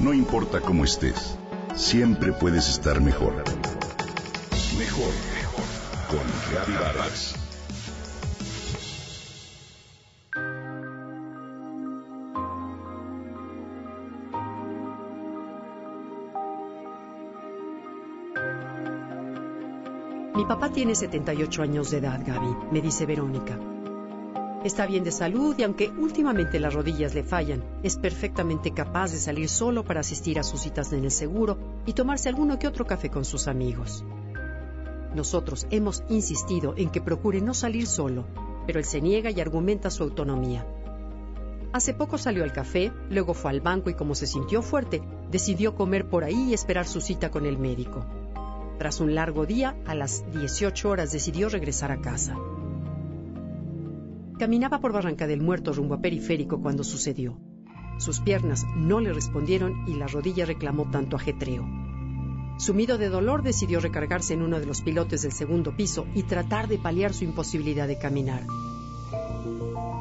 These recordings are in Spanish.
No importa cómo estés, siempre puedes estar mejor. Mejor, mejor. Con Vargas. Mi papá tiene 78 años de edad, Gaby, me dice Verónica. Está bien de salud y aunque últimamente las rodillas le fallan, es perfectamente capaz de salir solo para asistir a sus citas en el seguro y tomarse alguno que otro café con sus amigos. Nosotros hemos insistido en que procure no salir solo, pero él se niega y argumenta su autonomía. Hace poco salió al café, luego fue al banco y como se sintió fuerte, decidió comer por ahí y esperar su cita con el médico. Tras un largo día, a las 18 horas decidió regresar a casa. Caminaba por Barranca del Muerto rumbo a Periférico cuando sucedió. Sus piernas no le respondieron y la rodilla reclamó tanto ajetreo. Sumido de dolor, decidió recargarse en uno de los pilotes del segundo piso y tratar de paliar su imposibilidad de caminar.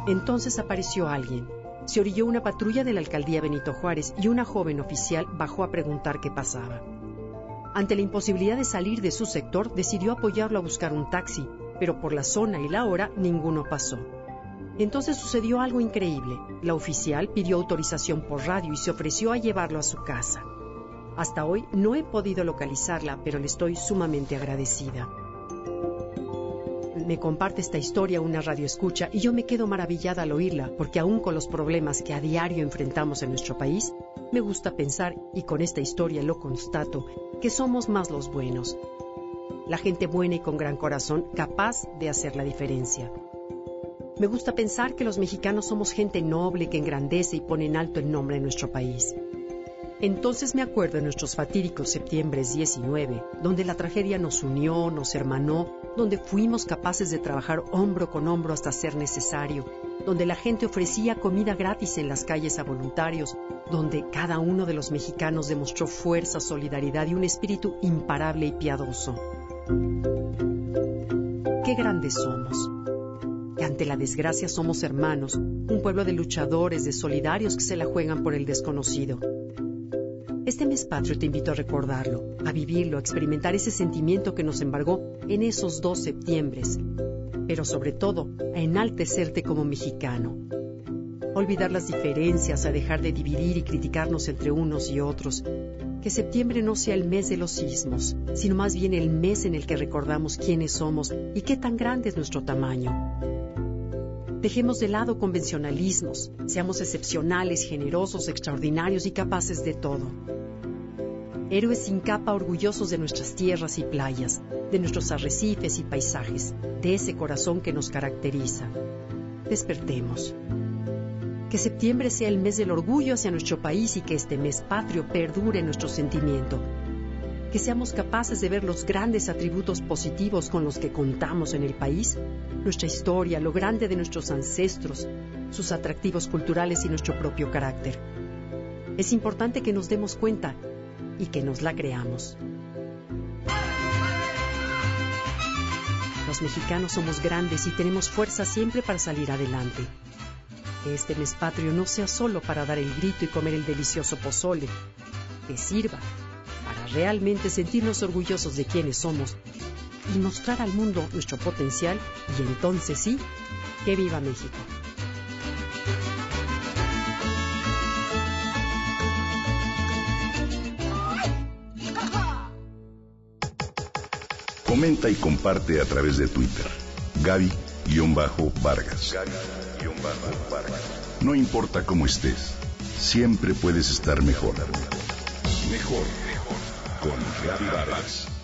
Entonces apareció alguien. Se orilló una patrulla de la alcaldía Benito Juárez y una joven oficial bajó a preguntar qué pasaba. Ante la imposibilidad de salir de su sector, decidió apoyarlo a buscar un taxi, pero por la zona y la hora ninguno pasó. Entonces sucedió algo increíble. La oficial pidió autorización por radio y se ofreció a llevarlo a su casa. Hasta hoy no he podido localizarla, pero le estoy sumamente agradecida. Me comparte esta historia una radio escucha y yo me quedo maravillada al oírla, porque aún con los problemas que a diario enfrentamos en nuestro país, me gusta pensar, y con esta historia lo constato, que somos más los buenos. La gente buena y con gran corazón capaz de hacer la diferencia. Me gusta pensar que los mexicanos somos gente noble que engrandece y pone en alto el nombre de nuestro país. Entonces me acuerdo de nuestros fatídicos septiembre 19, donde la tragedia nos unió, nos hermanó, donde fuimos capaces de trabajar hombro con hombro hasta ser necesario, donde la gente ofrecía comida gratis en las calles a voluntarios, donde cada uno de los mexicanos demostró fuerza, solidaridad y un espíritu imparable y piadoso. Qué grandes somos. Que ante la desgracia somos hermanos, un pueblo de luchadores, de solidarios que se la juegan por el desconocido. Este mes patrio te invito a recordarlo, a vivirlo, a experimentar ese sentimiento que nos embargó en esos dos septiembres, pero sobre todo a enaltecerte como mexicano, olvidar las diferencias, a dejar de dividir y criticarnos entre unos y otros. Que septiembre no sea el mes de los sismos, sino más bien el mes en el que recordamos quiénes somos y qué tan grande es nuestro tamaño. Dejemos de lado convencionalismos, seamos excepcionales, generosos, extraordinarios y capaces de todo. Héroes sin capa orgullosos de nuestras tierras y playas, de nuestros arrecifes y paisajes, de ese corazón que nos caracteriza. Despertemos. Que septiembre sea el mes del orgullo hacia nuestro país y que este mes patrio perdure nuestro sentimiento. Que seamos capaces de ver los grandes atributos positivos con los que contamos en el país, nuestra historia, lo grande de nuestros ancestros, sus atractivos culturales y nuestro propio carácter. Es importante que nos demos cuenta y que nos la creamos. Los mexicanos somos grandes y tenemos fuerza siempre para salir adelante. Que este mes patrio no sea solo para dar el grito y comer el delicioso pozole, que sirva realmente sentirnos orgullosos de quienes somos y mostrar al mundo nuestro potencial y entonces sí, que viva México. Comenta y comparte a través de Twitter. Gaby-Vargas. No importa cómo estés, siempre puedes estar. Mejor, mejor. Con Gaby Vargas.